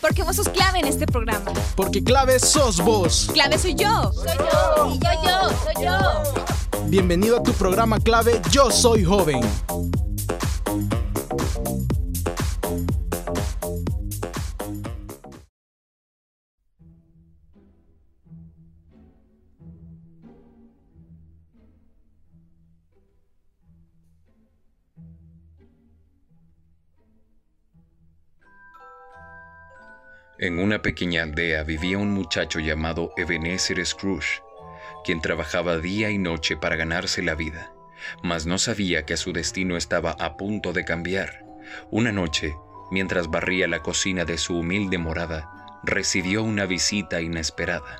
Porque vos sos clave en este programa. Porque clave sos vos. Clave soy yo. Soy yo. Y yo, yo, soy yo. Bienvenido a tu programa clave Yo Soy Joven. En una pequeña aldea vivía un muchacho llamado Ebenezer Scrooge, quien trabajaba día y noche para ganarse la vida, mas no sabía que su destino estaba a punto de cambiar. Una noche, mientras barría la cocina de su humilde morada, recibió una visita inesperada.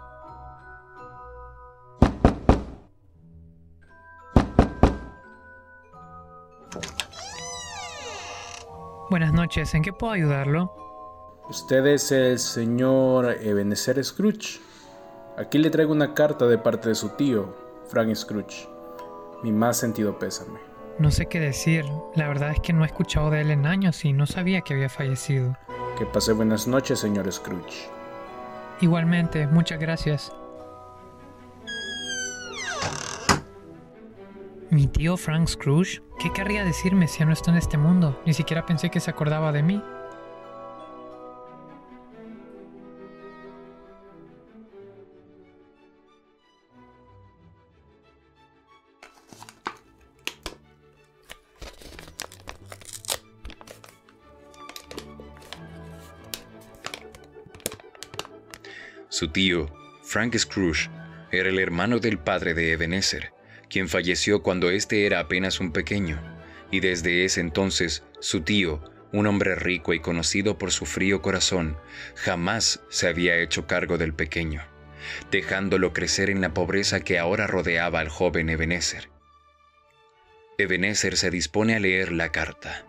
Buenas noches, ¿en qué puedo ayudarlo? Usted es el señor Ebenezer Scrooge. Aquí le traigo una carta de parte de su tío, Frank Scrooge. Mi más sentido pésame. No sé qué decir. La verdad es que no he escuchado de él en años y no sabía que había fallecido. Que pase buenas noches, señor Scrooge. Igualmente, muchas gracias. ¿Mi tío Frank Scrooge? ¿Qué querría decirme si ya no está en este mundo? Ni siquiera pensé que se acordaba de mí. Su tío, Frank Scrooge, era el hermano del padre de Ebenezer, quien falleció cuando éste era apenas un pequeño, y desde ese entonces su tío, un hombre rico y conocido por su frío corazón, jamás se había hecho cargo del pequeño, dejándolo crecer en la pobreza que ahora rodeaba al joven Ebenezer. Ebenezer se dispone a leer la carta,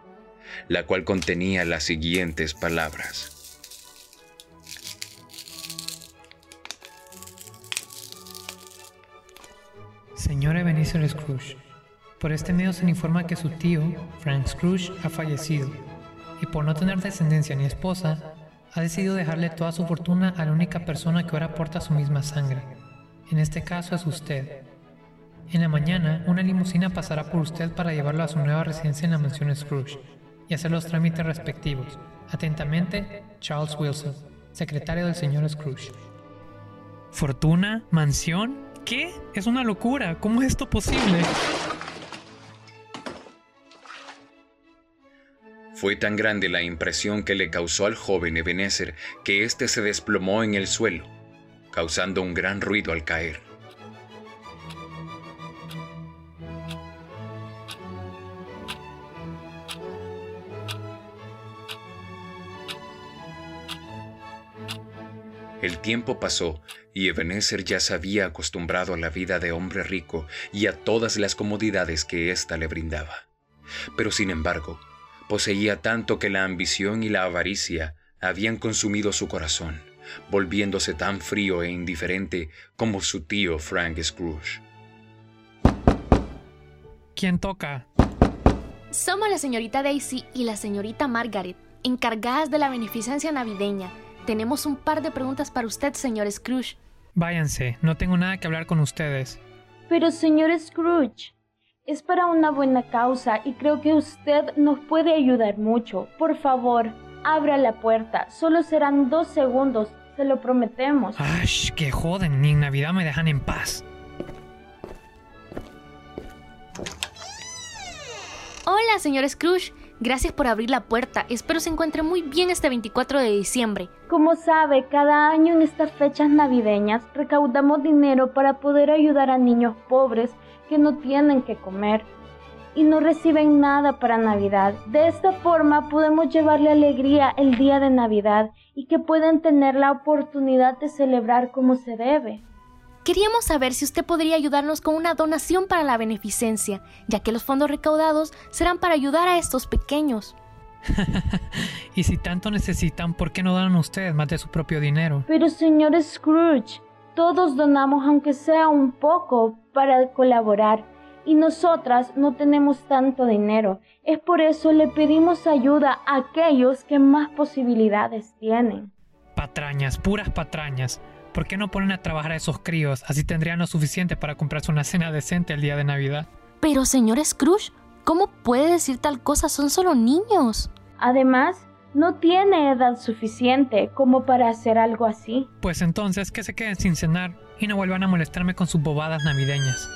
la cual contenía las siguientes palabras. Señor Ebenezer Scrooge, por este medio se le informa que su tío, Frank Scrooge, ha fallecido y por no tener descendencia ni esposa, ha decidido dejarle toda su fortuna a la única persona que ahora porta su misma sangre. En este caso es usted. En la mañana, una limusina pasará por usted para llevarlo a su nueva residencia en la mansión Scrooge y hacer los trámites respectivos. Atentamente, Charles Wilson, secretario del señor Scrooge. ¿Fortuna? ¿Mansión? ¿Qué? Es una locura. ¿Cómo es esto posible? Fue tan grande la impresión que le causó al joven Ebenezer que éste se desplomó en el suelo, causando un gran ruido al caer. El tiempo pasó y Ebenezer ya se había acostumbrado a la vida de hombre rico y a todas las comodidades que ésta le brindaba. Pero sin embargo, poseía tanto que la ambición y la avaricia habían consumido su corazón, volviéndose tan frío e indiferente como su tío Frank Scrooge. ¿Quién toca? Somos la señorita Daisy y la señorita Margaret, encargadas de la beneficencia navideña. Tenemos un par de preguntas para usted, señor Scrooge. Váyanse, no tengo nada que hablar con ustedes. Pero, señor Scrooge, es para una buena causa y creo que usted nos puede ayudar mucho. Por favor, abra la puerta. Solo serán dos segundos, se lo prometemos. ¡Ay, que joden! Ni en Navidad me dejan en paz. Hola, señor Scrooge. Gracias por abrir la puerta. Espero se encuentre muy bien este 24 de diciembre. Como sabe, cada año en estas fechas navideñas recaudamos dinero para poder ayudar a niños pobres que no tienen que comer y no reciben nada para Navidad. De esta forma podemos llevarle alegría el día de Navidad y que puedan tener la oportunidad de celebrar como se debe. Queríamos saber si usted podría ayudarnos con una donación para la beneficencia, ya que los fondos recaudados serán para ayudar a estos pequeños. y si tanto necesitan, ¿por qué no dan ustedes más de su propio dinero? Pero señor Scrooge, todos donamos aunque sea un poco para colaborar. y nosotras no tenemos tanto dinero. Es por eso le pedimos ayuda a aquellos que más posibilidades tienen. Patrañas, puras patrañas. ¿Por qué no ponen a trabajar a esos críos? Así tendrían lo suficiente para comprarse una cena decente el día de Navidad. Pero, señor Scrooge, ¿cómo puede decir tal cosa? Son solo niños. Además, no tiene edad suficiente como para hacer algo así. Pues entonces que se queden sin cenar y no vuelvan a molestarme con sus bobadas navideñas.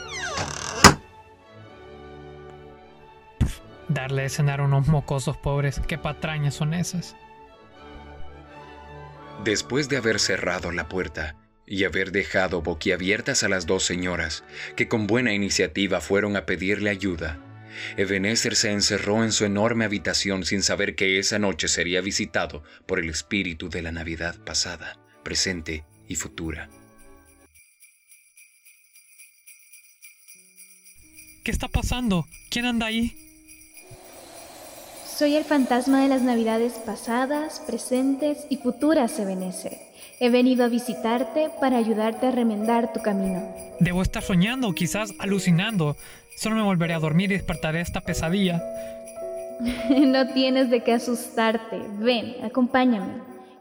darle de cenar a unos mocosos pobres, qué patrañas son esas. Después de haber cerrado la puerta y haber dejado boquiabiertas a las dos señoras, que con buena iniciativa fueron a pedirle ayuda, Ebenezer se encerró en su enorme habitación sin saber que esa noche sería visitado por el espíritu de la Navidad pasada, presente y futura. ¿Qué está pasando? ¿Quién anda ahí? Soy el fantasma de las navidades pasadas, presentes y futuras, Ebenezer. He venido a visitarte para ayudarte a remendar tu camino. Debo estar soñando, quizás alucinando. Solo me volveré a dormir y despertaré esta pesadilla. no tienes de qué asustarte. Ven, acompáñame.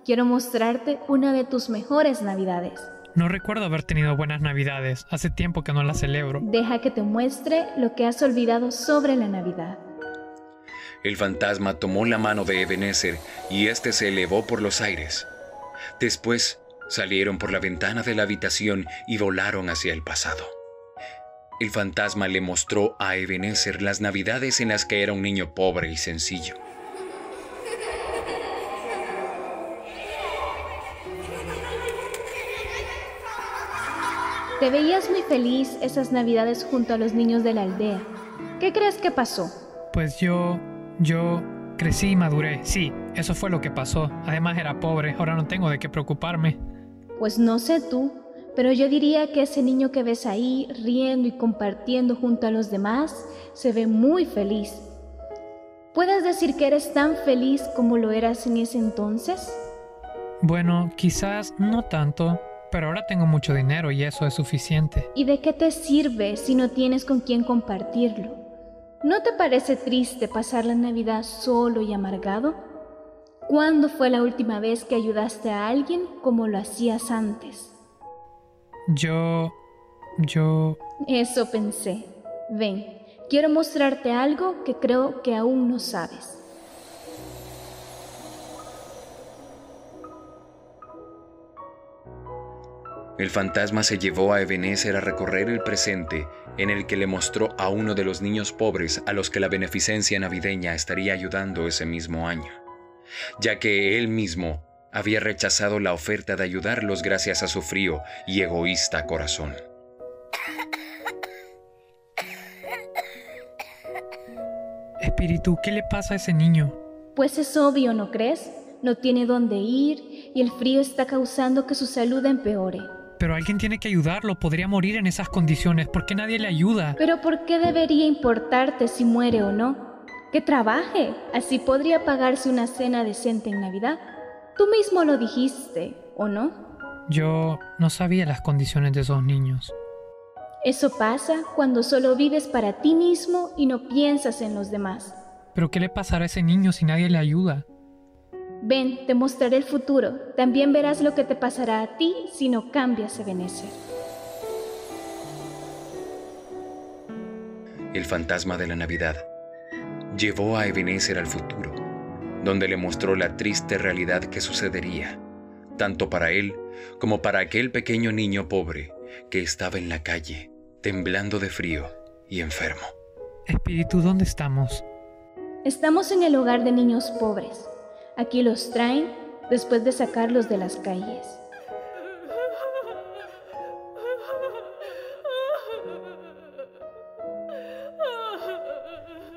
Quiero mostrarte una de tus mejores navidades. No recuerdo haber tenido buenas navidades. Hace tiempo que no las celebro. Deja que te muestre lo que has olvidado sobre la Navidad. El fantasma tomó la mano de Ebenezer y éste se elevó por los aires. Después salieron por la ventana de la habitación y volaron hacia el pasado. El fantasma le mostró a Ebenezer las navidades en las que era un niño pobre y sencillo. Te veías muy feliz esas navidades junto a los niños de la aldea. ¿Qué crees que pasó? Pues yo... yo... crecí y maduré. Sí, eso fue lo que pasó. Además era pobre, ahora no tengo de qué preocuparme. Pues no sé tú, pero yo diría que ese niño que ves ahí riendo y compartiendo junto a los demás se ve muy feliz. ¿Puedes decir que eres tan feliz como lo eras en ese entonces? Bueno, quizás no tanto, pero ahora tengo mucho dinero y eso es suficiente. ¿Y de qué te sirve si no tienes con quién compartirlo? ¿No te parece triste pasar la Navidad solo y amargado? ¿Cuándo fue la última vez que ayudaste a alguien como lo hacías antes? Yo... yo... Eso pensé. Ven, quiero mostrarte algo que creo que aún no sabes. El fantasma se llevó a Ebenezer a recorrer el presente, en el que le mostró a uno de los niños pobres a los que la beneficencia navideña estaría ayudando ese mismo año, ya que él mismo había rechazado la oferta de ayudarlos gracias a su frío y egoísta corazón. Espíritu, ¿qué le pasa a ese niño? Pues es obvio, ¿no crees? No tiene dónde ir y el frío está causando que su salud empeore. Pero alguien tiene que ayudarlo, podría morir en esas condiciones. ¿Por qué nadie le ayuda? Pero ¿por qué debería importarte si muere o no? Que trabaje, así podría pagarse una cena decente en Navidad. Tú mismo lo dijiste, ¿o no? Yo no sabía las condiciones de esos niños. Eso pasa cuando solo vives para ti mismo y no piensas en los demás. ¿Pero qué le pasará a ese niño si nadie le ayuda? Ven, te mostraré el futuro. También verás lo que te pasará a ti si no cambias Ebenezer. El fantasma de la Navidad llevó a Ebenezer al futuro, donde le mostró la triste realidad que sucedería, tanto para él como para aquel pequeño niño pobre que estaba en la calle, temblando de frío y enfermo. Espíritu, ¿dónde estamos? Estamos en el hogar de niños pobres. Aquí los traen después de sacarlos de las calles.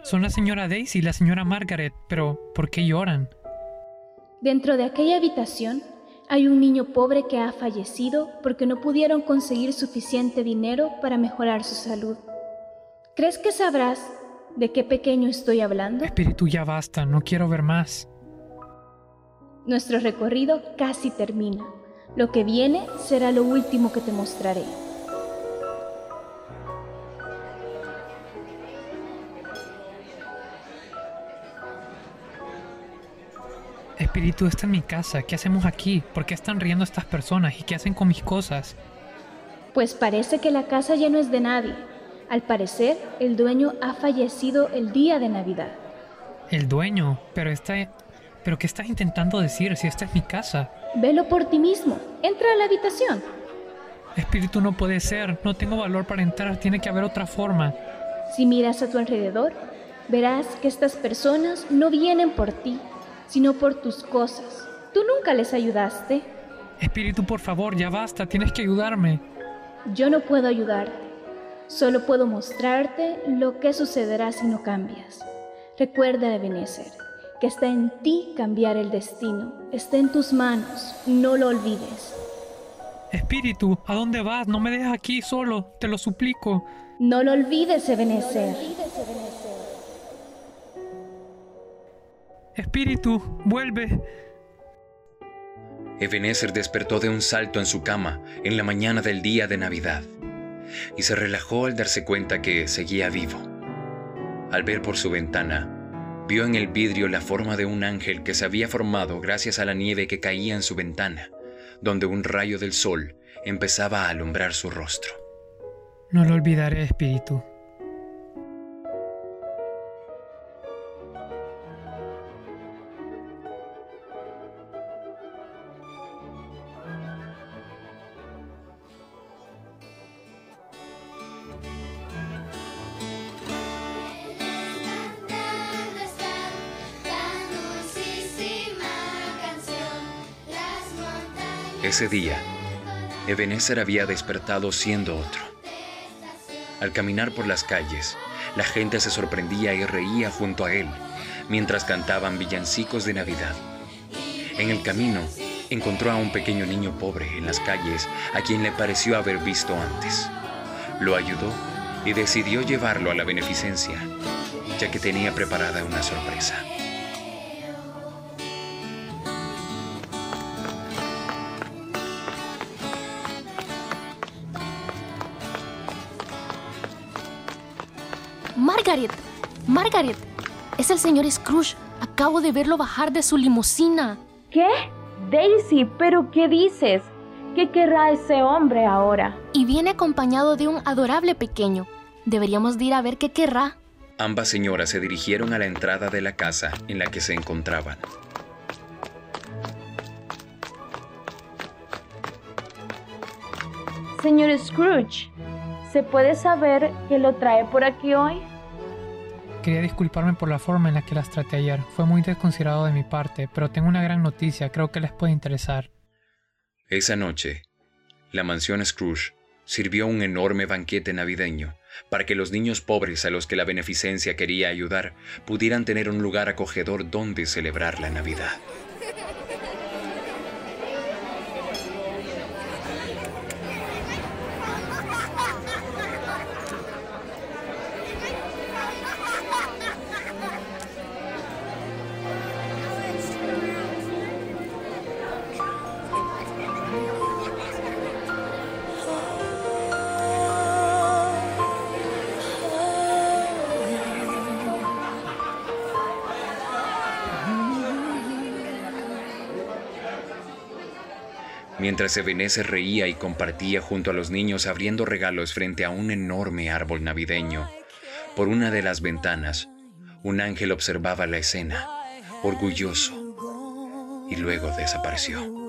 Son la señora Daisy y la señora Margaret, pero ¿por qué lloran? Dentro de aquella habitación hay un niño pobre que ha fallecido porque no pudieron conseguir suficiente dinero para mejorar su salud. ¿Crees que sabrás de qué pequeño estoy hablando? Espíritu, ya basta, no quiero ver más. Nuestro recorrido casi termina. Lo que viene será lo último que te mostraré. Espíritu, esta es mi casa. ¿Qué hacemos aquí? ¿Por qué están riendo estas personas? ¿Y qué hacen con mis cosas? Pues parece que la casa ya no es de nadie. Al parecer, el dueño ha fallecido el día de Navidad. ¿El dueño? Pero esta ¿Pero qué estás intentando decir si esta es mi casa? Velo por ti mismo. Entra a la habitación. Espíritu no puede ser. No tengo valor para entrar. Tiene que haber otra forma. Si miras a tu alrededor, verás que estas personas no vienen por ti, sino por tus cosas. Tú nunca les ayudaste. Espíritu, por favor, ya basta. Tienes que ayudarme. Yo no puedo ayudarte. Solo puedo mostrarte lo que sucederá si no cambias. Recuerda, Ebenezer, que está en ti cambiar el destino. Está en tus manos. No lo olvides. Espíritu, ¿a dónde vas? No me dejes aquí solo. Te lo suplico. No lo olvides, Ebenezer. Espíritu, vuelve. Ebenezer despertó de un salto en su cama en la mañana del día de Navidad y se relajó al darse cuenta que seguía vivo. Al ver por su ventana, vio en el vidrio la forma de un ángel que se había formado gracias a la nieve que caía en su ventana, donde un rayo del sol empezaba a alumbrar su rostro. No lo olvidaré, espíritu. Ese día, Ebenezer había despertado siendo otro. Al caminar por las calles, la gente se sorprendía y reía junto a él mientras cantaban villancicos de Navidad. En el camino, encontró a un pequeño niño pobre en las calles a quien le pareció haber visto antes. Lo ayudó y decidió llevarlo a la beneficencia, ya que tenía preparada una sorpresa. Margaret, Margaret, es el señor Scrooge. Acabo de verlo bajar de su limusina. ¿Qué? Daisy, ¿pero qué dices? ¿Qué querrá ese hombre ahora? Y viene acompañado de un adorable pequeño. Deberíamos de ir a ver qué querrá. Ambas señoras se dirigieron a la entrada de la casa en la que se encontraban. Señor Scrooge, ¿se puede saber qué lo trae por aquí hoy? Quería disculparme por la forma en la que las traté ayer. Fue muy desconsiderado de mi parte, pero tengo una gran noticia, creo que les puede interesar. Esa noche, la mansión Scrooge sirvió un enorme banquete navideño para que los niños pobres a los que la beneficencia quería ayudar pudieran tener un lugar acogedor donde celebrar la Navidad. Mientras Ebenezer reía y compartía junto a los niños abriendo regalos frente a un enorme árbol navideño, por una de las ventanas, un ángel observaba la escena, orgulloso, y luego desapareció.